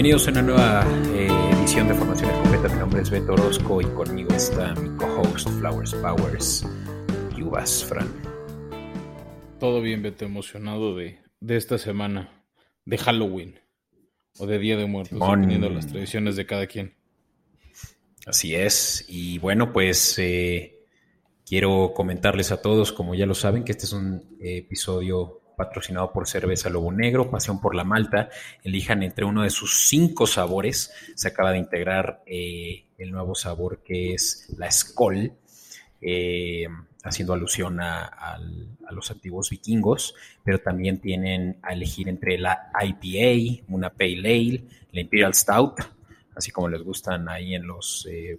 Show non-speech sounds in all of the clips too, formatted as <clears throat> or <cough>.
Bienvenidos a una nueva eh, edición de Formación Escopeta. Mi nombre es Beto Orozco y conmigo está mi co-host Flowers Powers, Yubas Fran. Todo bien, Beto, emocionado de, de esta semana, de Halloween o de Día de Muertos, Simón. dependiendo de las tradiciones de cada quien. Así es. Y bueno, pues eh, quiero comentarles a todos, como ya lo saben, que este es un eh, episodio patrocinado por Cerveza Lobo Negro, Pasión por la Malta. Elijan entre uno de sus cinco sabores. Se acaba de integrar eh, el nuevo sabor que es la Skoll, eh, haciendo alusión a, los antiguos vikingos, pero también tienen a elegir entre la IPA, una Pale Ale, la Imperial Stout, así como les gustan ahí en los eh,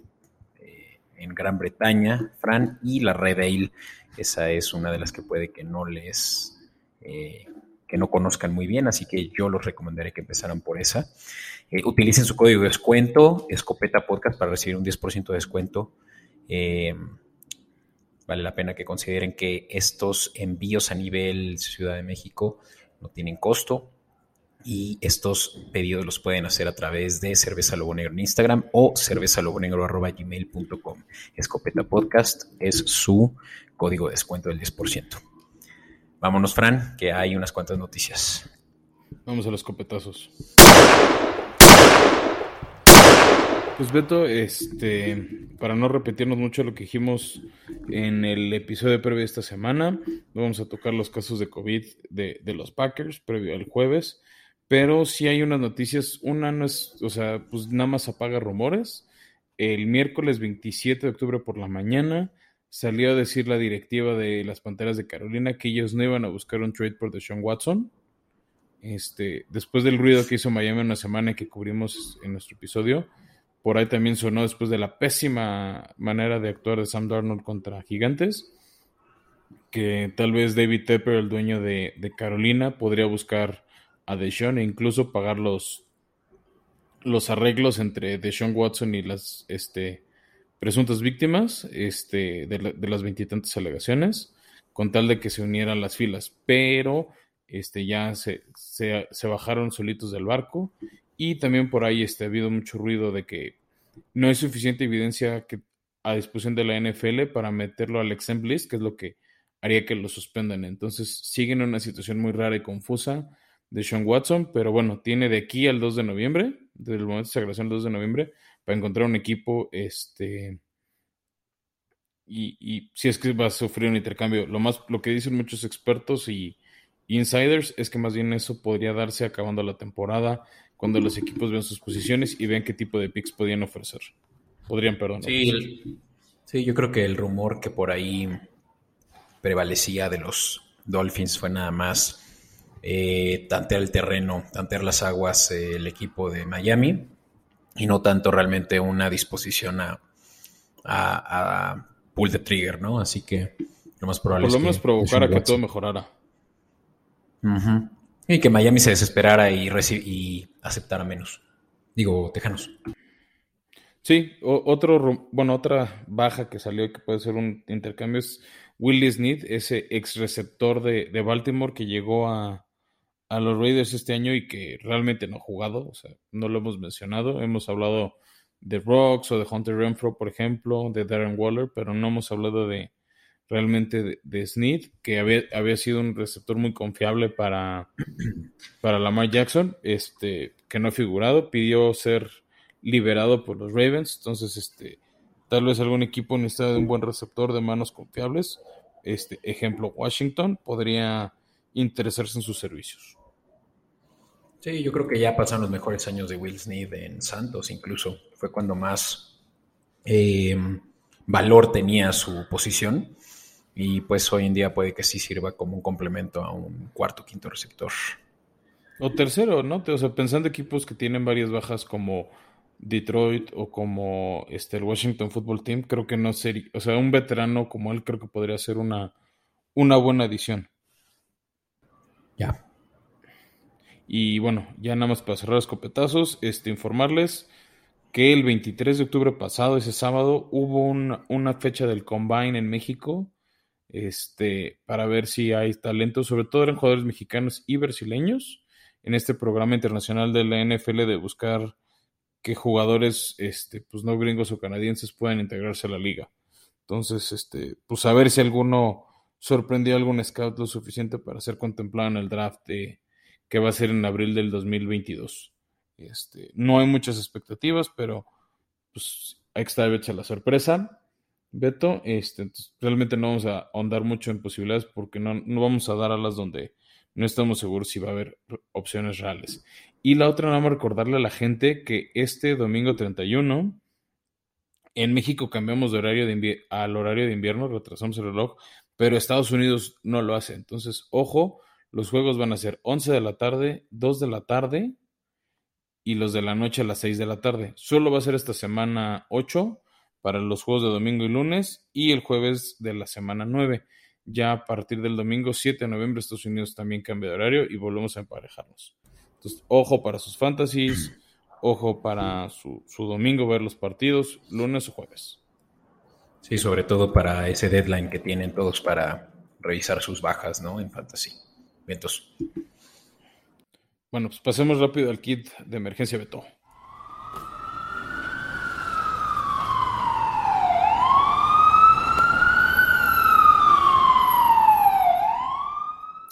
eh, en Gran Bretaña, Fran, y la Red Ale. Esa es una de las que puede que no les eh, que no conozcan muy bien, así que yo los recomendaré que empezaran por esa. Eh, utilicen su código de descuento, Escopeta Podcast, para recibir un 10% de descuento. Eh, vale la pena que consideren que estos envíos a nivel Ciudad de México no tienen costo y estos pedidos los pueden hacer a través de Cerveza Lobo Negro en Instagram o cervezalobonegro.gmail.com. Escopeta Podcast es su código de descuento del 10%. Vámonos, Fran, que hay unas cuantas noticias. Vamos a los copetazos. Pues Beto, este, para no repetirnos mucho lo que dijimos en el episodio previo de esta semana, vamos a tocar los casos de COVID de, de los Packers previo al jueves, pero sí hay unas noticias, una no es, o sea, pues nada más apaga rumores. El miércoles 27 de octubre por la mañana salió a decir la directiva de las Panteras de Carolina que ellos no iban a buscar un trade por Deshaun Watson. Este, después del ruido que hizo Miami una semana que cubrimos en nuestro episodio, por ahí también sonó después de la pésima manera de actuar de Sam Darnold contra Gigantes, que tal vez David Tepper, el dueño de, de Carolina, podría buscar a Deshaun e incluso pagar los, los arreglos entre Deshaun Watson y las este, presuntas víctimas este, de, la- de las veintitantas alegaciones, con tal de que se unieran las filas. Pero este, ya se, se, bajaron solitos del barco y también por ahí este, ha habido mucho ruido de que no hay suficiente evidencia que, a disposición de la NFL para meterlo al exempt list, que es lo que haría que lo suspendan. Entonces siguen en una situación muy rara y confusa de Sean Watson, pero bueno, tiene de aquí al 2 de noviembre, desde el momento de sagración al 2 de noviembre, para encontrar un equipo este y, y si es que va a sufrir un intercambio. Lo más lo que dicen muchos expertos y insiders es que más bien eso podría darse acabando la temporada cuando los equipos vean sus posiciones y vean qué tipo de picks podían ofrecer. Podrían, perdón. ofrecer. Sí, sí, yo creo que el rumor que por ahí prevalecía de los Dolphins fue nada más eh, tantear el terreno, tantear las aguas eh, el equipo de Miami y no tanto realmente una disposición a, a, a pull the trigger, ¿no? Así que lo más probable Por lo menos provocar a que todo mejorara. Y que Miami se desesperara y, y aceptara menos. Digo, Tejanos. Sí, otro, bueno, otra baja que salió que puede ser un intercambio es Willie Snead, ese ex receptor de, de Baltimore que llegó a, a los Raiders este año y que realmente no ha jugado, o sea, no lo hemos mencionado. Hemos hablado de Rocks o de Hunter Renfro, por ejemplo, de Darren Waller, pero no hemos hablado de realmente de, de Snead, que había, había sido un receptor muy confiable para, para Lamar Jackson, este, que no ha figurado, pidió ser liberado por los Ravens, entonces este, tal vez algún equipo necesita de un buen receptor de manos confiables, este, ejemplo Washington, podría interesarse en sus servicios. Sí, yo creo que ya pasaron los mejores años de Will Smith en Santos, incluso. Fue cuando más eh, valor tenía su posición. Y pues hoy en día puede que sí sirva como un complemento a un cuarto quinto receptor. O tercero, ¿no? O sea, pensando equipos que tienen varias bajas como Detroit o como este, el Washington Football Team, creo que no sería, o sea, un veterano como él creo que podría ser una, una buena adición. Ya. Y bueno, ya nada más para cerrar los copetazos, este, informarles que el 23 de octubre pasado, ese sábado, hubo una, fecha del Combine en México, este, para ver si hay talento, sobre todo eran jugadores mexicanos y brasileños, en este programa internacional de la NFL de buscar que jugadores este, pues no gringos o canadienses puedan integrarse a la liga. Entonces, este, pues a ver si alguno sorprendió a algún scout lo suficiente para ser contemplado en el draft que va a ser en abril del 2022. Este, no hay muchas expectativas, pero pues hay que estar a la sorpresa. Beto, este, realmente no vamos a ahondar mucho en posibilidades porque no, no vamos a dar alas donde no estamos seguros si va a haber opciones reales. Y la otra, nada más recordarle a la gente que este domingo 31, en México cambiamos de horario de al horario de invierno, retrasamos el reloj, pero Estados Unidos no lo hace. Entonces, ojo, los juegos van a ser 11 de la tarde, 2 de la tarde y los de la noche a las 6 de la tarde. Solo va a ser esta semana 8 para los juegos de domingo y lunes y el jueves de la semana 9. Ya a partir del domingo 7 de noviembre Estados Unidos también cambia de horario y volvemos a emparejarnos. Entonces, ojo para sus fantasies, <clears throat> ojo para su, su domingo ver los partidos, lunes o jueves. Sí, sobre todo para ese deadline que tienen todos para revisar sus bajas, ¿no? En fantasy. Vientos. Bueno, pues pasemos rápido al kit de emergencia Beto.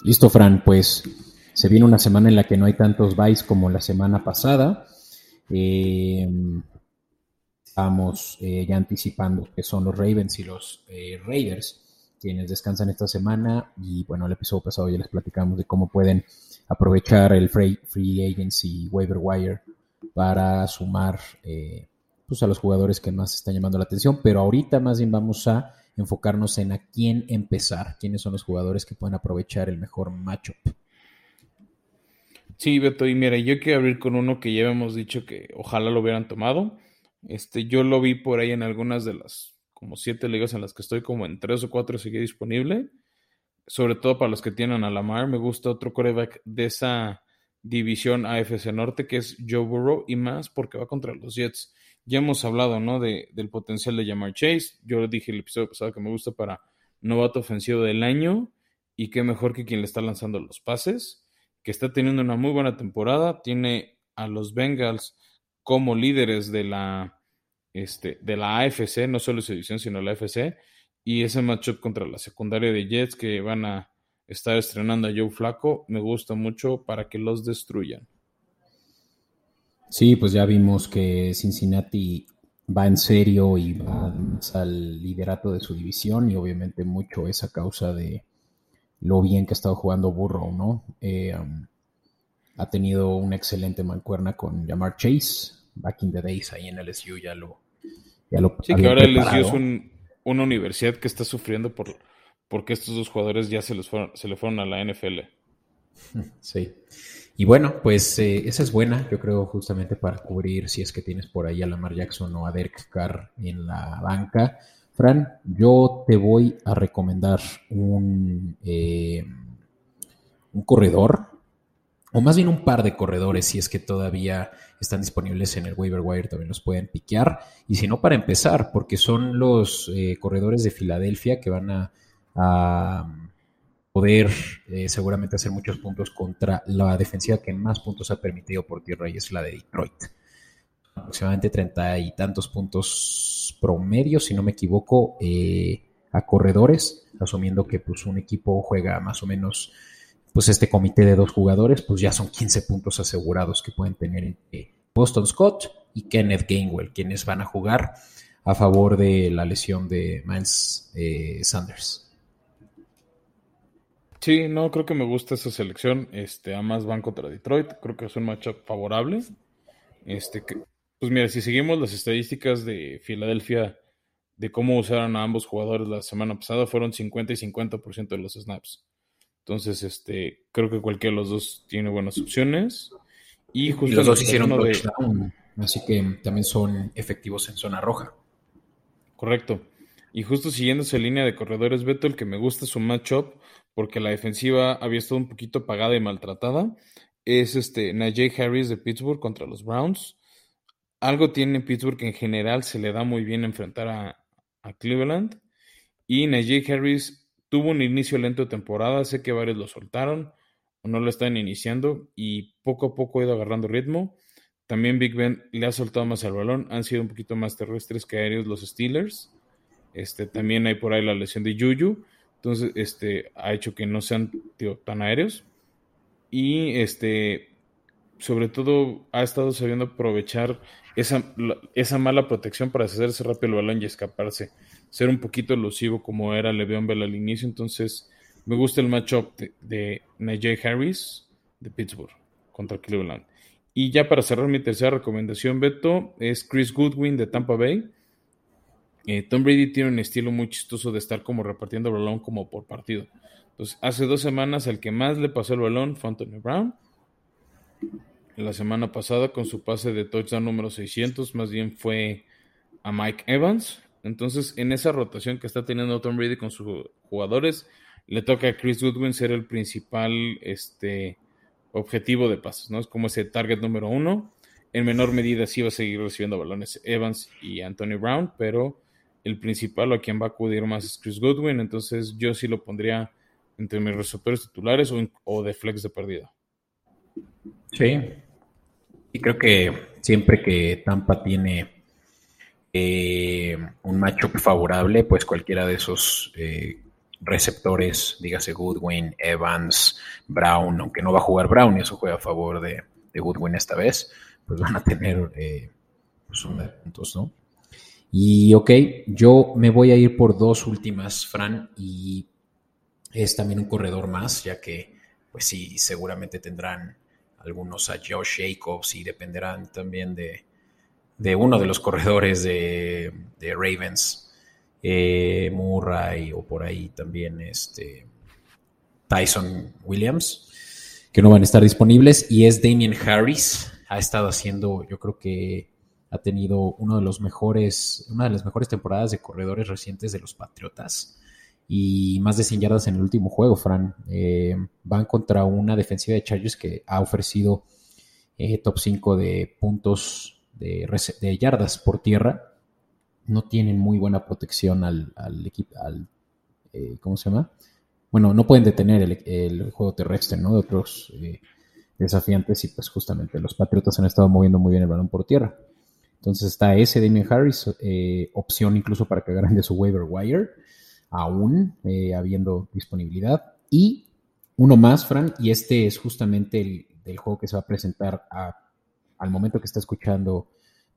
Listo, Fran, pues se viene una semana en la que no hay tantos buys como la semana pasada. Eh, estamos eh, ya anticipando que son los Ravens y los eh, Raiders quienes descansan esta semana y bueno, el episodio pasado ya les platicamos de cómo pueden aprovechar el free, free agency waiver wire para sumar eh, pues a los jugadores que más están llamando la atención, pero ahorita más bien vamos a enfocarnos en a quién empezar, quiénes son los jugadores que pueden aprovechar el mejor matchup. Sí, Beto, y mira, yo quiero abrir con uno que ya hemos dicho que ojalá lo hubieran tomado. Este, yo lo vi por ahí en algunas de las como siete ligas en las que estoy, como en tres o cuatro sigue disponible. Sobre todo para los que tienen a Lamar. Me gusta otro coreback de esa división AFC Norte, que es Joe Burrow, y más porque va contra los Jets. Ya hemos hablado, ¿no? De, del potencial de Jamar Chase. Yo dije el episodio pasado que me gusta para novato ofensivo del año. Y qué mejor que quien le está lanzando los pases. Que está teniendo una muy buena temporada. Tiene a los Bengals como líderes de la este, de la AFC, no solo su división, sino la AFC, y ese matchup contra la secundaria de Jets que van a estar estrenando a Joe Flaco, me gusta mucho para que los destruyan. Sí, pues ya vimos que Cincinnati va en serio y va al liderato de su división y obviamente mucho es a causa de lo bien que ha estado jugando Burrow, ¿no? Eh, um, ha tenido una excelente mancuerna con Jamar Chase, back in the days ahí en LSU ya lo. Ya lo sí, que ahora LSU es una universidad que está sufriendo por porque estos dos jugadores ya se, les fueron, se le fueron a la NFL. <laughs> Sí. Y bueno, pues eh, esa es buena, yo creo, justamente para cubrir si es que tienes por ahí a Lamar Jackson o a Derek Carr en la banca. Fran, yo te voy a recomendar un, eh, un corredor o más bien un par de corredores, si es que todavía están disponibles en el waiver wire, también los pueden piquear. Y si no, para empezar, porque son los eh, corredores de Filadelfia que van a, poder eh, seguramente hacer muchos puntos contra la defensiva que más puntos ha permitido por tierra y es la de Detroit. Aproximadamente treinta y tantos puntos promedio, si no me equivoco, eh, a corredores, asumiendo que pues, un equipo juega más o menos pues este comité de dos jugadores, pues ya son 15 puntos asegurados que pueden tener entre Boston Scott y Kenneth Gainwell, quienes van a jugar a favor de la lesión de Miles eh, Sanders. Sí, no, creo que me gusta esa selección. Este, además van contra Detroit, creo que es un matchup favorable. Este, pues mira, si seguimos las estadísticas de Filadelfia de cómo usaron a ambos jugadores la semana pasada, fueron 50 y 50% de los snaps. Entonces, este, creo que cualquiera de los dos tiene buenas opciones. Y, justo los dos hicieron touchdown, así que también son efectivos en zona roja. Correcto. Y justo siguiendo esa línea de corredores, Beto, el que me gusta es su matchup, porque la defensiva había estado un poquito apagada y maltratada, es este Najee Harris de Pittsburgh contra los Browns. Algo tiene Pittsburgh que en general se le da muy bien enfrentar a, a Cleveland. Y Najee Harris tuvo un inicio lento de temporada, sé que varios lo soltaron. o no lo están iniciando y poco a poco ha ido agarrando ritmo. También Big Ben le ha soltado más al balón, han sido un poquito más terrestres que aéreos los Steelers. Este, también hay por ahí la lesión de Juju, entonces este, ha hecho que no sean tan aéreos. Y este, sobre todo ha estado sabiendo aprovechar esa, esa mala protección para hacerse rápido el balón y escaparse. Ser un poquito elusivo como era Le'Veon Bell al inicio. Entonces, me gusta el matchup de, de Najee Harris de Pittsburgh contra Cleveland. Y ya para cerrar mi tercera recomendación, Beto, es Chris Goodwin de Tampa Bay. Eh, Tom Brady tiene un estilo muy chistoso de estar como repartiendo el balón como por partido. Entonces, hace dos semanas el que más le pasó el balón fue Anthony Brown la semana pasada con su pase de touchdown número 600, más bien fue a Mike Evans. Entonces, en esa rotación que está teniendo Tom Brady con sus jugadores, le toca a Chris Goodwin ser el principal este, objetivo de pases, ¿no? Es como ese target número uno. En menor medida sí va a seguir recibiendo balones Evans y Anthony Brown, pero el principal a quien va a acudir más es Chris Goodwin. Entonces, yo sí lo pondría entre mis receptores titulares o, o de flex de pérdida. Sí, y creo que siempre que Tampa tiene eh, un matchup favorable, pues cualquiera de esos eh, receptores, dígase Goodwin, Evans, Brown, aunque no va a jugar Brown y eso juega a favor de, Goodwin esta vez, pues van a tener eh, pues un puntos, ¿no? Y ok, yo me voy a ir por dos últimas, Fran, y es también un corredor más, ya que, pues sí, seguramente tendrán algunos a Josh Jacobs y dependerán también de, uno de los corredores de, Ravens, eh, Murray o por ahí también este, Tyson Williams, que no van a estar disponibles, y es Damien Harris. Ha estado haciendo, yo creo que ha tenido uno de los mejores, una de las mejores temporadas de corredores recientes de los Patriotas y más de 100 yardas en el último juego, Fran. Eh, van contra una defensiva de Chargers que ha ofrecido eh, top 5 de puntos de, yardas por tierra. No tienen muy buena protección al, equipo, al, eh, ¿cómo se llama? Bueno, no pueden detener el, juego terrestre, ¿no? De otros desafiantes y pues justamente los Patriotas han estado moviendo muy bien el balón por tierra. Entonces está ese Damien Harris, opción incluso para que agarren de su waiver wire aún eh, habiendo disponibilidad. Y uno más, Fran, y este es justamente el del juego que se va a presentar al momento que está escuchando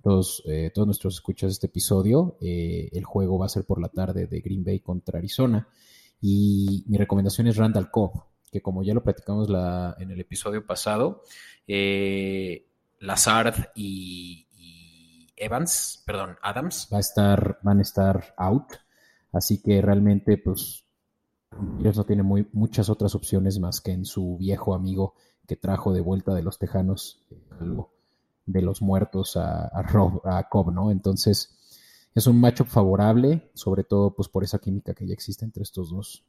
todos, eh, todos nuestros escuchas este episodio. Eh, el juego va a ser por la tarde de Green Bay contra Arizona. Y mi recomendación es Randall Cobb, que como ya lo platicamos la, en el episodio pasado, Lazard y, Evans, perdón, Adams va a estar, van a estar out Así que realmente, pues, ellos no tienen muchas otras opciones más que en su viejo amigo que trajo de vuelta de los Tejanos, de los muertos a, a, Cobb, ¿no? Entonces, es un matchup favorable, sobre todo pues por esa química que ya existe entre estos dos.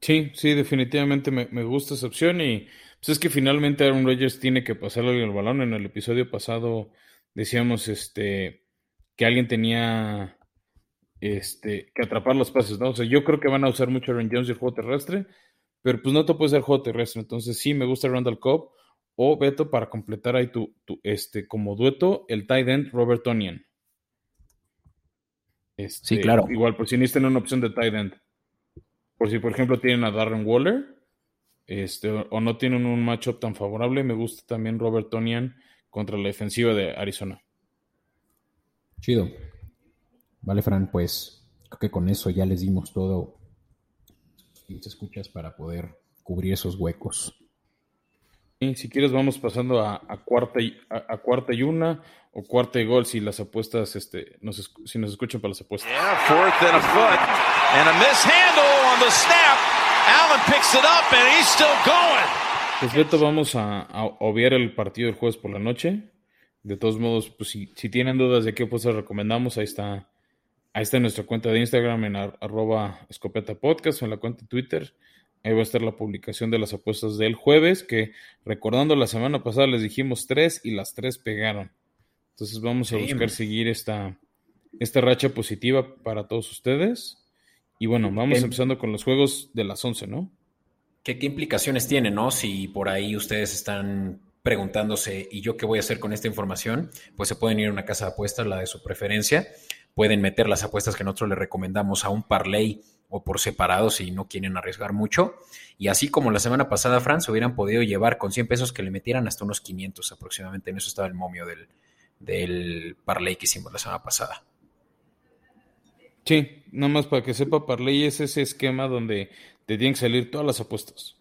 Sí, sí, definitivamente me, gusta esa opción y pues es que finalmente Aaron Rodgers tiene que pasarle el balón. En el episodio pasado decíamos, este, que alguien tenía este, que atrapar los pases, ¿no? O sea, yo creo que van a usar mucho a Aaron Jones y el juego terrestre, pero pues no te puede ser juego terrestre. Entonces sí, me gusta Randall Cobb o Beto para completar ahí tu, este, como dueto, el tight end Robert Tonian. Este, sí, claro. Igual, por si necesitan una opción de tight end. Por si, por ejemplo, tienen a Darren Waller, este, o no tienen un matchup tan favorable, me gusta también Robert Tonian contra la defensiva de Arizona. Chido. Vale, Fran, pues creo que con eso ya les dimos todo y te escuchas para poder cubrir esos huecos. Y si quieres vamos pasando a, cuarta y a, cuarta y una o cuarta y gol si las apuestas este nos si nos escuchan para las apuestas. Pues Beto, vamos a, a obviar el partido del jueves por la noche. De todos modos, pues si, tienen dudas de qué pues recomendamos, ahí está, ahí está nuestra cuenta de Instagram en arroba escopeta podcast o en la cuenta de Twitter. Ahí va a estar la publicación de las apuestas del jueves, que recordando la semana pasada les dijimos tres y las tres pegaron. Entonces vamos a buscar seguir esta, esta racha positiva para todos ustedes. Y bueno, vamos empezando con los juegos de las 11, ¿no? ¿Qué, implicaciones tiene, no? Si por ahí ustedes están preguntándose, ¿y yo qué voy a hacer con esta información? Pues se pueden ir a una casa de apuestas, la de su preferencia. Pueden meter las apuestas que nosotros les recomendamos a un parlay o por separado si no quieren arriesgar mucho. Y así como la semana pasada, Fran, se hubieran podido llevar con 100 pesos que le metieran hasta unos 500 aproximadamente. En eso estaba el momio del, del parlay que hicimos la semana pasada. Sí, nada más para que sepa, parlay es ese esquema donde te tienen que salir todas las apuestas.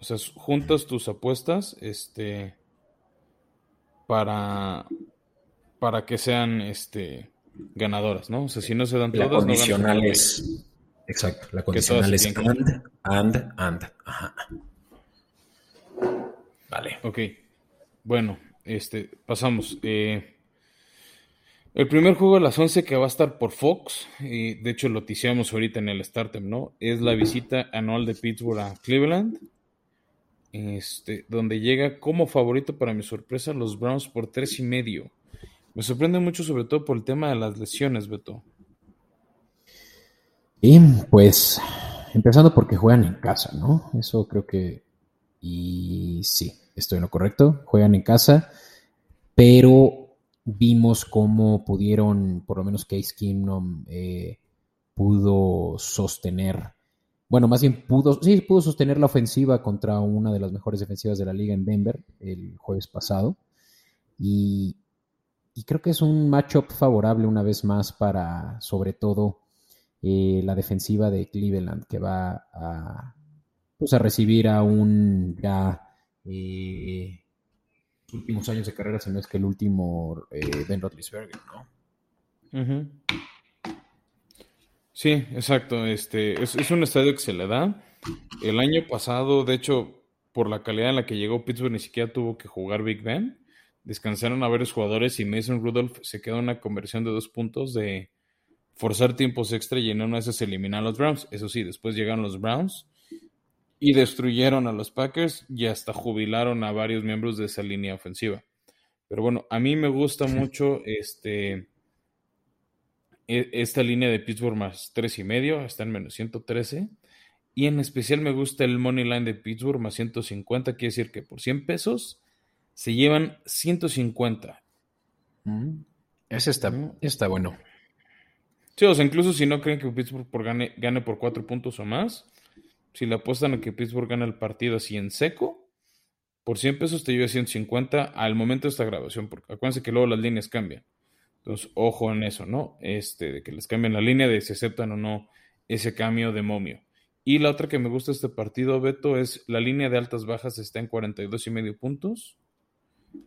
O sea, juntas tus apuestas este, para, para que sean este, ganadoras, ¿no? O sea, si no se dan todas, condicional es, exacto, la condicional es and, and, and, ajá. Vale. Ok, bueno, este, pasamos. Eh, el primer juego a las 11 que va a estar por Fox, y de hecho lo ticiamos ahorita en el Startem, ¿no? Es la visita anual de Pittsburgh a Cleveland, este, donde llega como favorito para mi sorpresa los Browns por tres y medio. Me sorprende mucho sobre todo por el tema de las lesiones, Beto. Y pues, empezando porque juegan en casa, ¿no? Eso creo que... Y sí, estoy en lo correcto, juegan en casa, pero vimos cómo pudieron, por lo menos Case Keenum eh, pudo sostener, bueno, más bien pudo, sí, pudo sostener la ofensiva contra una de las mejores defensivas de la liga en Denver el jueves pasado. Y, creo que es un matchup favorable una vez más para, sobre todo, eh, la defensiva de Cleveland, que va a, pues, a recibir a un ya eh, últimos años de carrera, sino es que el último eh, Ben Roethlisberger, ¿no? Sí, exacto. Este, es, un estadio que se le da. El año pasado, de hecho, por la calidad en la que llegó Pittsburgh, ni siquiera tuvo que jugar Big Ben. Descansaron a varios jugadores y Mason Rudolph se quedó en una conversión de dos puntos de forzar tiempos extra y en una de esas eliminar a los Browns. Eso sí, después llegaron los Browns y destruyeron a los Packers y hasta jubilaron a varios miembros de esa línea ofensiva. Pero bueno, a mí me gusta <laughs> mucho este, e, esta línea de Pittsburgh más tres y medio, está en menos 113. Y en especial me gusta el money line de Pittsburgh más 150, quiere decir que por 100 pesos se llevan 150. Mm, ese está, está bueno. Sí, o sea, incluso si no creen que Pittsburgh gane, gane por cuatro puntos o más, si le apuestan a que Pittsburgh gana el partido así en seco, por 100 pesos te lleva 150 al momento de esta grabación, porque acuérdense que luego las líneas cambian. Entonces, ojo en eso, ¿no? Este, de que les cambien la línea, de si aceptan o no ese cambio de momio. Y la otra que me gusta de este partido, Beto, es la línea de altas bajas está en 42 y medio puntos.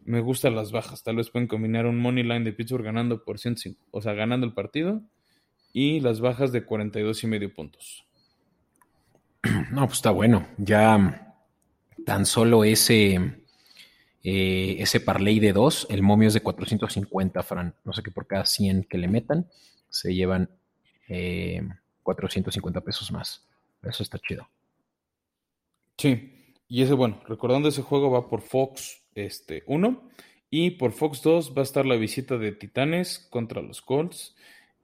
Me gustan las bajas. Tal vez pueden combinar un money line de Pittsburgh ganando por 105, o sea, ganando el partido, y las bajas de 42 y medio puntos. <clears throat> No, pues está bueno. Ya tan solo ese, eh, ese parlay de dos, el momio es de 450, Fran. No sé qué por cada 100 que le metan, se llevan 450 eh, pesos más. Eso está chido. Sí, y ese, bueno, recordando ese juego va por Fox este, 1 y por Fox 2 va a estar la visita de Titanes contra los Colts.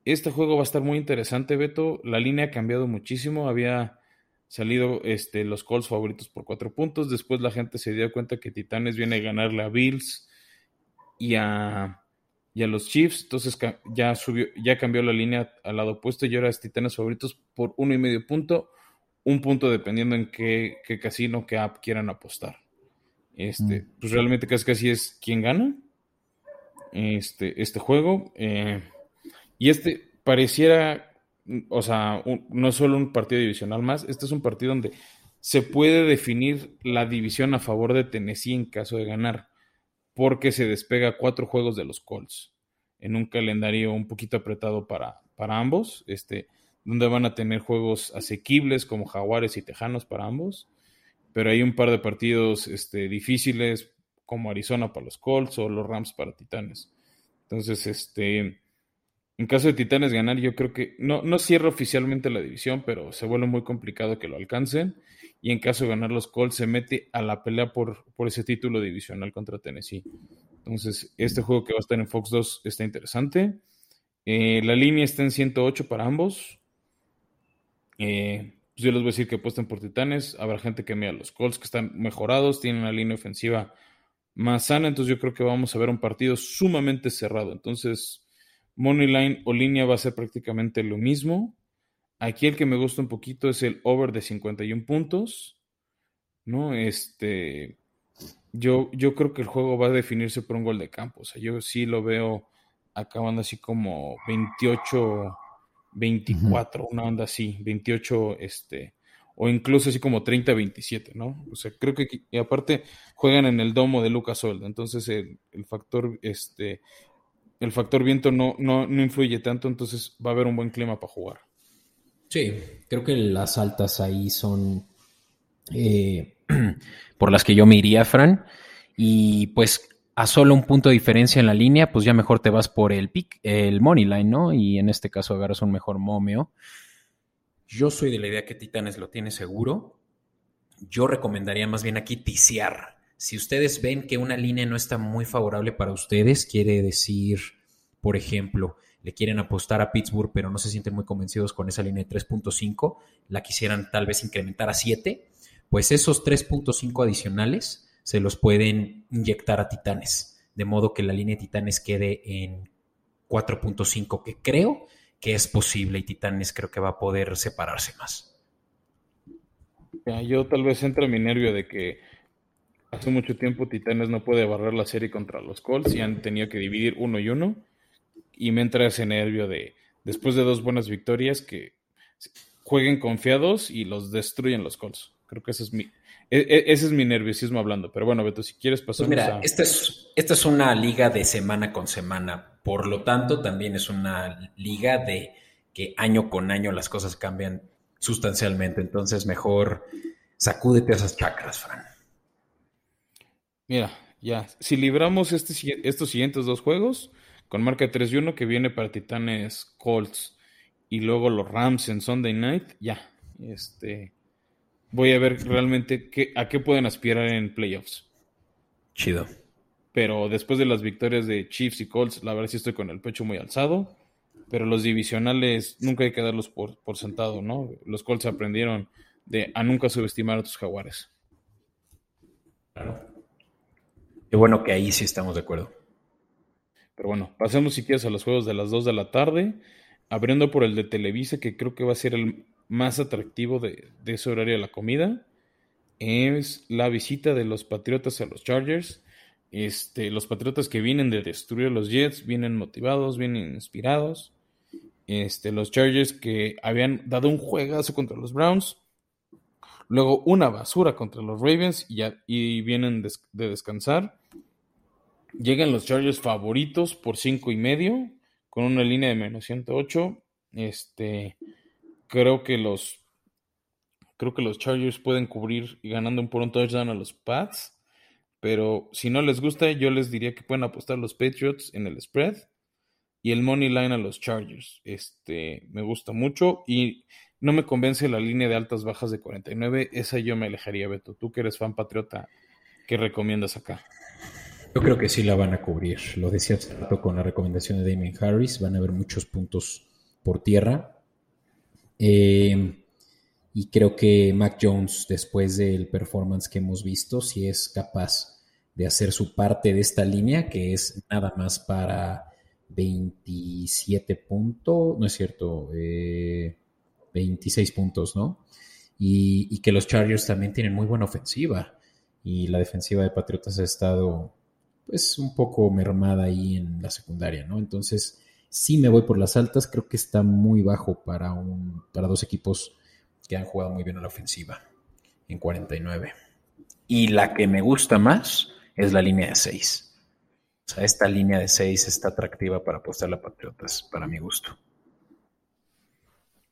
Este juego va a estar muy interesante, Beto. La línea ha cambiado muchísimo. Había salido este, los Colts favoritos por cuatro puntos. Después la gente se dio cuenta que Titanes viene a ganarle a Bills y a, los Chiefs. Entonces ya subió, ya cambió la línea al lado opuesto y ahora es Titanes favoritos por uno y medio punto. Un punto dependiendo en qué, casino, qué app quieran apostar. Este, mm. pues realmente casi casi es quien gana este, este juego. Eh, y este pareciera o sea, no solo un partido divisional más, este es un partido donde se puede definir la división a favor de Tennessee en caso de ganar, porque se despega cuatro juegos de los Colts en un calendario un poquito apretado para, para ambos, este, donde van a tener juegos asequibles como Jaguares y Tejanos para ambos, pero hay un par de partidos este, difíciles como Arizona para los Colts o los Rams para Titanes. Entonces, este, en caso de Titanes ganar, yo creo que no, no cierra oficialmente la división, pero se vuelve muy complicado que lo alcancen. Y en caso de ganar los Colts, se mete a la pelea por, por ese título divisional contra Tennessee. Entonces, este juego que va a estar en Fox 2 está interesante. Eh, la línea está en 108 para ambos. Eh, pues yo les voy a decir que apuesten por Titanes. Habrá gente que mira los Colts que están mejorados, tienen una línea ofensiva más sana, entonces yo creo que vamos a ver un partido sumamente cerrado. Entonces, Money Line o línea va a ser prácticamente lo mismo. Aquí el que me gusta un poquito es el over de 51 puntos. ¿No? Este. Yo, yo creo que el juego va a definirse por un gol de campo. O sea, yo sí lo veo acabando así como 28, 24, una onda así, 28, este, o incluso así como 30, 27, ¿no? O sea, creo que y aparte juegan en el domo de Lucas Oil, entonces el, factor, este, el factor viento no, no, no influye tanto, entonces va a haber un buen clima para jugar. Sí, creo que las altas ahí son eh, <clears throat> por las que yo me iría, Fran. Y pues a solo un punto de diferencia en la línea, pues ya mejor te vas por el pick, el money line, ¿no? Y en este caso agarras un mejor momio. Yo soy de la idea que Titanes lo tiene seguro. Yo recomendaría más bien aquí ticiar. Si ustedes ven que una línea no está muy favorable para ustedes, quiere decir, por ejemplo, le quieren apostar a Pittsburgh, pero no se sienten muy convencidos con esa línea de 3.5, la quisieran tal vez incrementar a 7, pues esos 3.5 adicionales se los pueden inyectar a Titanes, de modo que la línea de Titanes quede en 4.5, que creo que es posible y Titanes creo que va a poder separarse más. yo tal vez entra mi nervio de que hace mucho tiempo Titanes no puede barrer la serie contra los Colts y han tenido que dividir uno y uno. Y me entra ese nervio de, después de dos buenas victorias, que jueguen confiados y los destruyen los Colts. Creo que ese es mi, e, e, ese es mi nerviosismo hablando, pero bueno, Beto, si quieres pasar. Pues mira, esta, es, esta es una liga de semana con semana, por lo tanto, también es una liga de que año con año las cosas cambian sustancialmente. Entonces, mejor sacúdete esas chakras, Fran. Mira, ya, si libramos este, estos siguientes dos juegos, con marca 3 y 1 que viene para Titanes Colts y luego los Rams en Sunday Night, ya, este voy a ver realmente qué, a qué pueden aspirar en playoffs. Chido. Pero después de las victorias de Chiefs y Colts, la verdad sí estoy con el pecho muy alzado. Pero los divisionales nunca hay que darlos por, por sentado, ¿no? Los Colts aprendieron de a nunca subestimar a tus jaguares. Claro. Qué bueno que ahí sí estamos de acuerdo. Pero bueno, pasemos si quieres a los juegos de las 2 de la tarde, abriendo por el de Televisa, que creo que va a ser el más atractivo de, ese horario de la comida es la visita de los Patriotas a los Chargers. Este, los Patriotas que vienen de destruir los Jets, vienen motivados, vienen inspirados. Este, los Chargers que habían dado un juegazo contra los Browns, luego una basura contra los Ravens y, vienen de descansar. Llegan los Chargers favoritos por cinco y medio, con una línea de menos 108. Este, creo que los creo que los Chargers pueden cubrir ganando un por un touchdown a los Pats. Pero si no les gusta, yo les diría que pueden apostar los Patriots en el spread y el money line a los Chargers. Este me gusta mucho y no me convence la línea de altas bajas de 49. Esa yo me alejaría, Beto. Tú que eres fan patriota, ¿qué recomiendas acá? Yo creo que sí la van a cubrir. Lo decía hace rato con la recomendación de Damien Harris. Van a haber muchos puntos por tierra. Eh, y creo que Mac Jones, después del performance que hemos visto, si es capaz de hacer su parte de esta línea, que es nada más para 27 puntos, no es cierto, 26 eh, puntos, ¿no? Y, que los Chargers también tienen muy buena ofensiva. Y la defensiva de Patriotas ha estado, pues, un poco mermada ahí en la secundaria, ¿no? Entonces, Sí me voy por las altas, creo que está muy bajo para, un, para dos equipos que han jugado muy bien a la ofensiva en 49. Y la que me gusta más es la línea de 6. O sea, esta línea de 6 está atractiva para apostar a Patriotas, para mi gusto.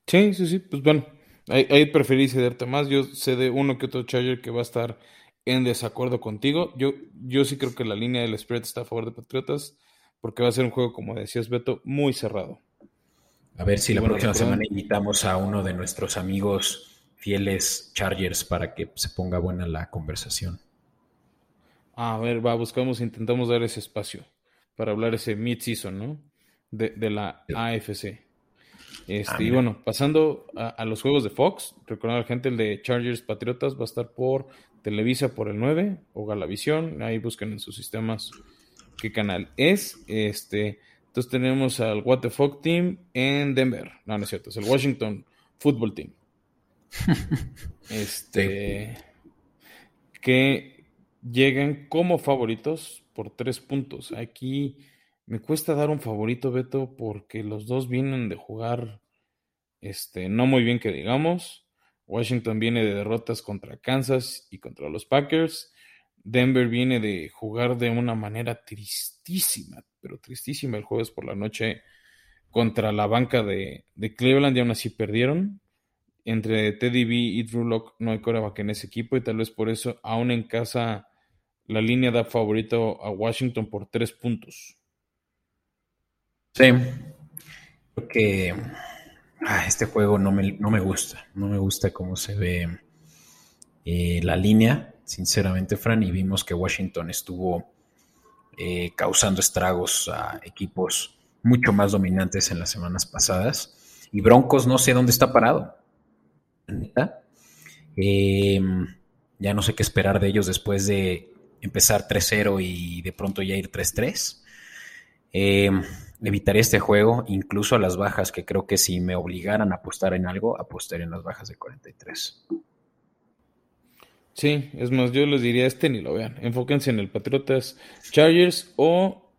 Sí, sí, sí, pues bueno, ahí, ahí preferí cederte más. Yo sé de uno que otro Charger que va a estar en desacuerdo contigo. Yo, yo sí creo que la línea del spread está a favor de Patriotas porque va a ser un juego, como decías Beto, muy cerrado. A ver si la próxima semana invitamos a uno de nuestros amigos fieles Chargers para que se ponga buena la conversación. A ver, va, buscamos, intentamos dar ese espacio para hablar ese mid-season, ¿no? De, la AFC. Este, ah, y bueno, pasando a, los juegos de Fox, recordar a la gente, el de Chargers Patriotas va a estar por Televisa por el 9 o Galavisión. Ahí busquen en sus sistemas qué canal es. Este, entonces tenemos al What the Fuck Team en Denver. No, no es cierto, es el Washington Football Team. <laughs> este. Que llegan como favoritos por tres puntos. Aquí me cuesta dar un favorito, Beto, porque los dos vienen de jugar este, no muy bien que digamos. Washington viene de derrotas contra Kansas y contra los Packers. Denver viene de jugar de una manera tristísima, pero tristísima el jueves por la noche contra la banca de, Cleveland y aún así perdieron. Entre Teddy B y Drew Lock no hay coreback en ese equipo y tal vez por eso, aún en casa, la línea da favorito a Washington por tres puntos. Sí, porque ah, este juego no me, no me, gusta, no me gusta cómo se ve eh, la línea, sinceramente, Fran, y vimos que Washington estuvo eh, causando estragos a equipos mucho más dominantes en las semanas pasadas. Y Broncos no sé dónde está parado. Em, ya no sé qué esperar de ellos después de empezar 3-0 y de pronto ya ir 3-3. Eh, em, evitaré este juego, incluso a las bajas, que creo que si me obligaran a apostar en algo, apostaría en las bajas de 43. Sí, es más, yo les diría este ni lo vean. Enfóquense en el Patriotas Chargers o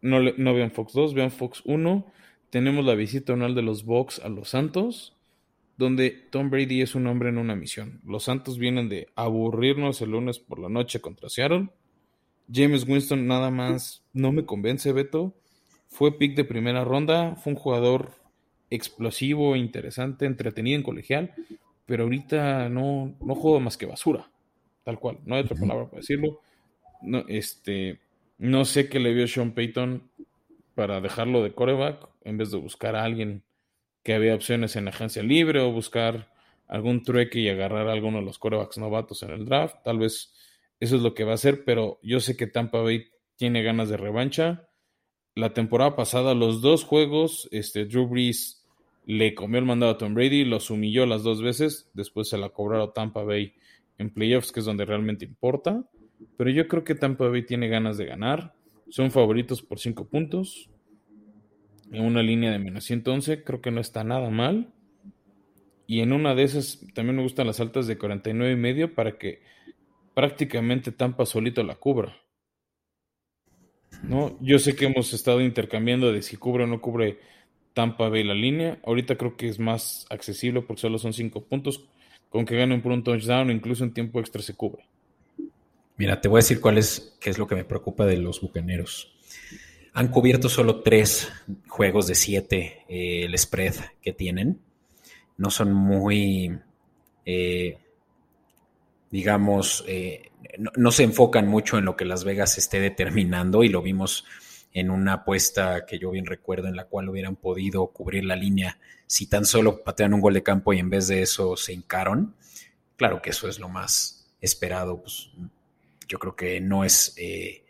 no, no vean Fox 2, vean Fox 1. Tenemos la visita anual de los Bucks a los Santos, donde Tom Brady es un hombre en una misión. Los Santos vienen de aburrirnos el lunes por la noche contra Seattle. James Winston nada más no me convence, Beto. Fue pick de primera ronda, fue un jugador explosivo, interesante, entretenido en colegial, pero ahorita no, no juega más que basura, tal cual, no hay otra palabra para decirlo. No, este, no sé qué le vio Sean Payton para dejarlo de coreback en vez de buscar a alguien que había opciones en agencia libre o buscar algún trueque y agarrar a alguno de los corebacks novatos en el draft. Tal vez eso es lo que va a hacer, pero yo sé que Tampa Bay tiene ganas de revancha la temporada pasada, los dos juegos, este, Drew Brees le comió el mandado a Tom Brady, los humilló las dos veces, después se la cobraron Tampa Bay en playoffs, que es donde realmente importa. Pero yo creo que Tampa Bay tiene ganas de ganar. Son favoritos por cinco puntos. En una línea de menos 111, creo que no está nada mal. Y en una de esas también me gustan las altas de 49 y medio para que prácticamente Tampa solito la cubra. ¿no? Yo sé que hemos estado intercambiando de si cubre o no cubre Tampa Bay la línea. Ahorita creo que es más accesible porque solo son cinco puntos. Con que ganen por un touchdown, incluso en tiempo extra se cubre. Mira, te voy a decir cuál es, qué es lo que me preocupa de los bucaneros. Han cubierto solo tres juegos de siete eh, el spread que tienen. No son muy, eh, digamos, eh, no, se enfocan mucho en lo que Las Vegas esté determinando y lo vimos en una apuesta que yo bien recuerdo en la cual hubieran podido cubrir la línea si tan solo patean un gol de campo y en vez de eso se hincaron. Claro que eso es lo más esperado. Pues, yo creo que no es eh,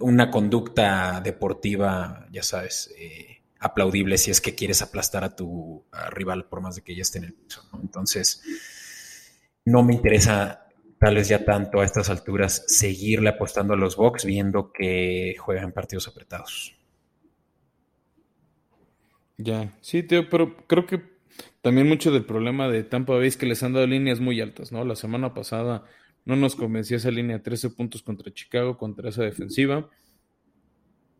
una conducta deportiva, ya sabes, eh, aplaudible si es que quieres aplastar a tu rival por más de que ya esté en el piso. Entonces, no me interesa tal vez ya tanto a estas alturas seguirle apostando a los Bucks viendo que juegan partidos apretados. Ya, sí, tío, pero creo que también mucho del problema de Tampa Bay es que les han dado líneas muy altas, ¿no? La semana pasada no nos convencía esa línea 13 puntos contra Chicago, contra esa defensiva.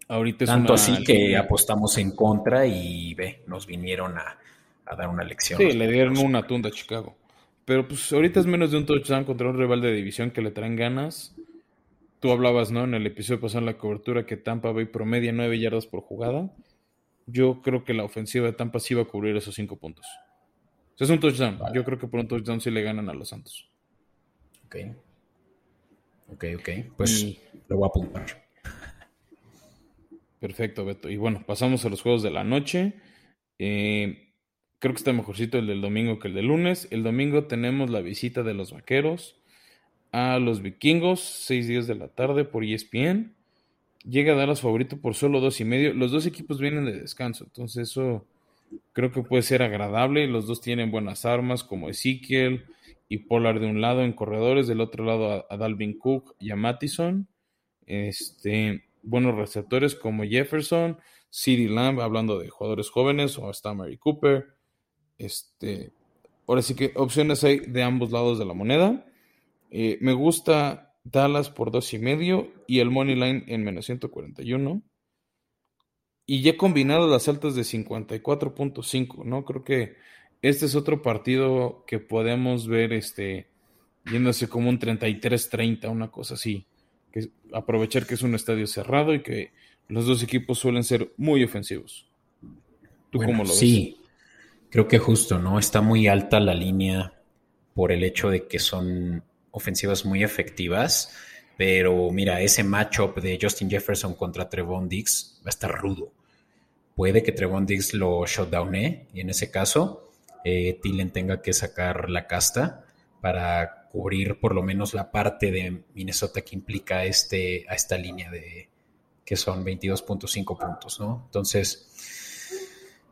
Ahorita es Tanto así que apostamos en contra y ve, nos vinieron a, a dar una lección. Sí, le dieron una tunda a Chicago. Pero pues ahorita es menos de un touchdown contra un rival de división que le traen ganas. Tú hablabas, ¿no? En el episodio pasado en la cobertura que Tampa Bay promedia 9 yardas por jugada. Yo creo que la ofensiva de Tampa sí va a cubrir esos 5 puntos. O sea, es un touchdown. Yo creo que por un touchdown sí le ganan a los Santos. Ok. Ok, ok. Pues lo voy a apuntar. Perfecto, Beto. Y bueno, pasamos a los juegos de la noche. Eh, Creo que está mejorcito el del domingo que el del lunes. El domingo tenemos la visita de los vaqueros a los vikingos, seis días de la tarde por ESPN. Llega a Dallas favorito por solo dos y medio. Los dos equipos vienen de descanso, entonces eso Creo que puede ser agradable. Los dos tienen buenas armas, como Ezekiel y Polar de un lado en corredores, del otro lado a, Dalvin Cook y a Mattison. Este, buenos receptores como Jefferson, CeeDee Lamb, hablando de jugadores jóvenes, o hasta Mary Cooper. Este, ahora sí que opciones hay de ambos lados de la moneda. Eh, me gusta Dallas por dos y medio y el money line en menos 141. Y ya he combinado las altas de 54.5, ¿no? Creo que este es otro partido que podemos ver este, yéndose como un 33-30, una cosa así. Que aprovechar que es un estadio cerrado y que los dos equipos suelen ser muy ofensivos. ¿Tú cómo lo ves? Sí, creo que justo, ¿no? Está muy alta la línea por el hecho de que son ofensivas muy efectivas pero mira, ese matchup de Justin Jefferson contra Trevon Diggs va a estar rudo. Puede que Trevon Diggs lo shutdowne y en ese caso eh, Tillen tenga que sacar la casta para cubrir por lo menos la parte de Minnesota que implica este, a esta línea de que son 22.5 puntos, ¿no? Entonces,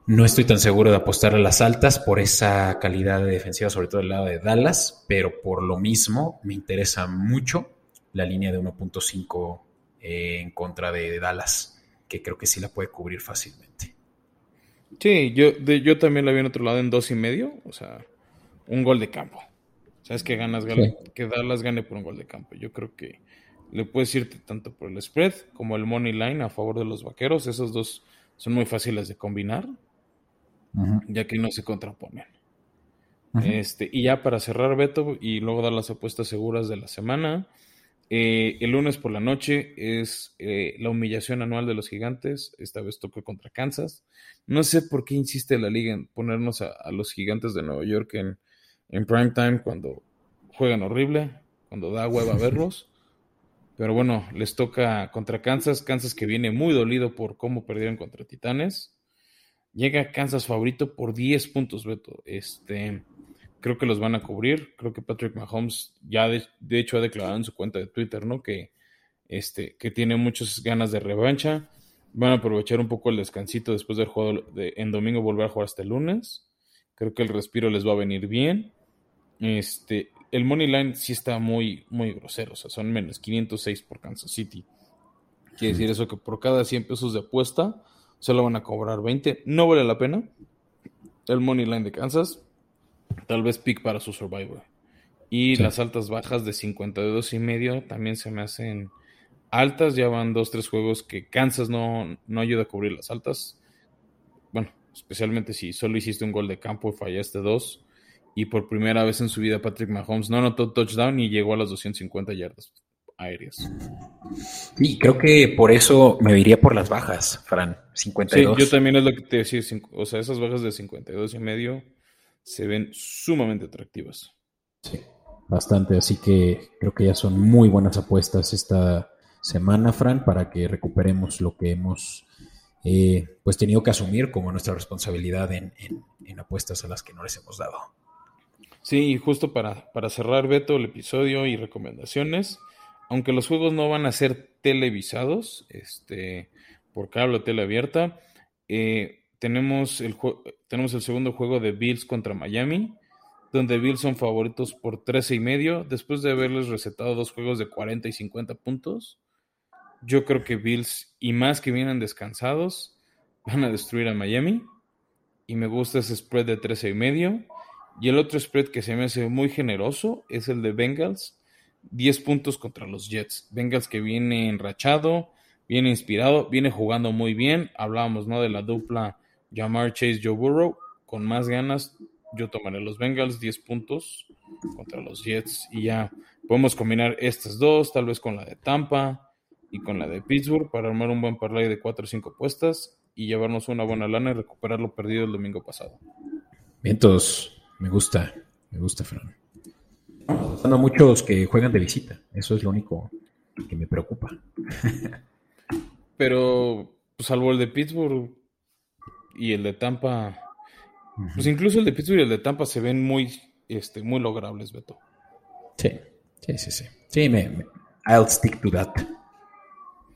no estoy tan seguro de apostar a las altas por esa calidad de defensiva, sobre todo del lado de Dallas, pero por lo mismo me interesa mucho la línea de 1.5 eh, en contra de, Dallas, que creo que sí la puede cubrir fácilmente. Sí, yo, yo también la vi en otro lado en dos y medio, o sea, un gol de campo. Sabes que ganas, que Dallas gane por un gol de campo. Yo creo que le puedes irte tanto por el spread como el money line a favor de los vaqueros. Esos dos son muy fáciles de combinar, ya que no se contraponen. este, y ya para cerrar, Beto, y luego dar las apuestas seguras de la semana. Eh, el lunes por la noche es eh, la humillación anual de los gigantes. Esta vez toca contra Kansas. No sé por qué insiste la liga en ponernos a, los gigantes de Nueva York en, en prime time cuando juegan horrible, cuando da hueva verlos. <laughs> Pero bueno, les toca contra Kansas. Kansas que viene muy dolido por cómo perdieron contra Titanes. Llega Kansas favorito por 10 puntos, Beto. Este creo que los van a cubrir. Creo que Patrick Mahomes ya de, hecho ha declarado en su cuenta de Twitter, ¿no? Que, este, que tiene muchas ganas de revancha. Van a aprovechar un poco el descansito después del juego en domingo, volver a jugar hasta el lunes. Creo que el respiro les va a venir bien. Este, el money line sí está muy, muy grosero, o sea, son menos 506 por Kansas City. Quiere decir eso que por cada 100 pesos de apuesta solo van a cobrar 20. No vale la pena. El money line de Kansas Tal vez pick para su Survivor. Y las altas bajas de 52 y medio también se me hacen altas. Ya van dos, tres juegos que Kansas no, no ayuda a cubrir las altas. Bueno, especialmente si solo hiciste un gol de campo y fallaste dos. Y por primera vez en su vida Patrick Mahomes no anotó touchdown y llegó a las 250 yardas aéreas. Y creo que por eso me iría por las bajas, Fran. 52. Sí, yo también es lo que te decía. O sea, esas bajas de 52 y medio se ven sumamente atractivas. Sí, bastante. Así que creo que ya son muy buenas apuestas esta semana, Fran, para que recuperemos lo que hemos eh, pues tenido que asumir como nuestra responsabilidad en, apuestas a las que no les hemos dado. Sí, justo para, para cerrar, Beto, el episodio y recomendaciones. Aunque los juegos no van a ser televisados, este, por cable o tele abierta, eh, tenemos el, tenemos el segundo juego de Bills contra Miami, donde Bills son favoritos por 13 y medio, después de haberles recetado dos juegos de 40 y 50 puntos. Yo creo que Bills, y más que vienen descansados, van a destruir a Miami. Y me gusta ese spread de 13 y medio. Y el otro spread que se me hace muy generoso es el de Bengals. 10 puntos contra los Jets. Bengals que viene enrachado, viene inspirado, viene jugando muy bien. Hablábamos, ¿no? De la dupla Jamar Chase, Joe Burrow, con más ganas, yo tomaré los Bengals, 10 puntos contra los Jets y ya podemos combinar estas dos, tal vez con la de Tampa y con la de Pittsburgh para armar un buen parlay de 4 o 5 puestas y llevarnos una buena lana y recuperar lo perdido el domingo pasado. Vientos, me gusta, me gusta, Fran. Son muchos que juegan de visita, eso es lo único que me preocupa. <laughs> Pero, pues, salvo el de Pittsburgh, y el de Tampa, pues incluso el de Pittsburgh y el de Tampa se ven muy, este, muy logrables, Beto. Sí, sí, sí, sí. Sí, me, I'll stick to that.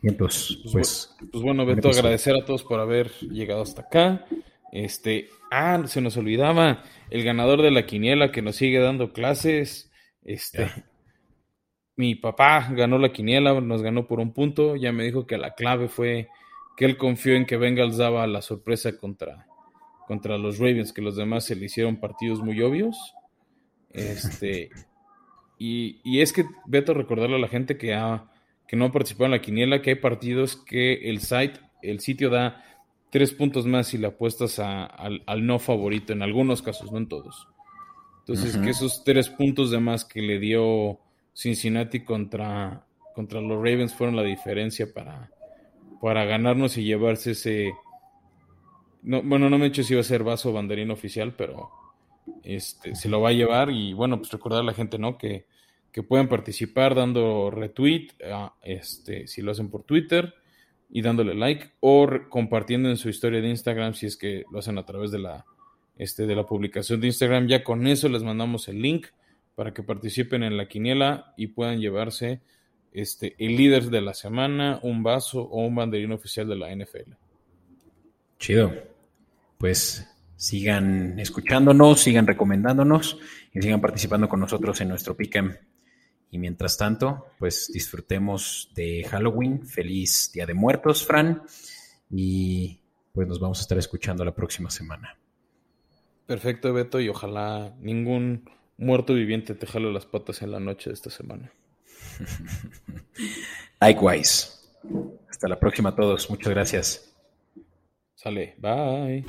Y entonces, pues, pues, pues bueno, Beto, agradecer a todos por haber llegado hasta acá. Este, ah, se nos olvidaba el ganador de la quiniela que nos sigue dando clases. Este, mi papá ganó la quiniela, nos ganó por un punto. Ya me dijo que la clave fue que él confió en que Bengals daba la sorpresa contra, contra los Ravens, que los demás se le hicieron partidos muy obvios. Este, <laughs> y, y es que, Beto, recordarle a la gente que, ha, que no ha participado en la quiniela, que hay partidos que el site, el sitio da tres puntos más si le apuestas al, no favorito, en algunos casos, no en todos. Entonces, que esos tres puntos de más que le dio Cincinnati contra, contra los Ravens fueron la diferencia para, para ganarnos y llevarse ese... No, bueno, no me he dicho si iba a ser vaso banderín oficial, pero este, se lo va a llevar y bueno, pues recordar a la gente, ¿no? Que, que pueden participar dando retweet, este, si lo hacen por Twitter, y dándole like o compartiendo en su historia de Instagram si es que lo hacen a través de la, este, de la publicación de Instagram. Ya con eso les mandamos el link para que participen en la quiniela y puedan llevarse este, el líder de la semana, un vaso o un banderín oficial de la NFL. Chido. Pues sigan escuchándonos, sigan recomendándonos y sigan participando con nosotros en nuestro Pick'em y mientras tanto, pues disfrutemos de Halloween. Feliz Día de Muertos, Fran. Y pues nos vamos a estar escuchando la próxima semana. Perfecto, Beto, y ojalá ningún muerto viviente te jale las patas en la noche de esta semana. Likewise. Hasta la próxima a todos. Muchas gracias. Sale. Bye.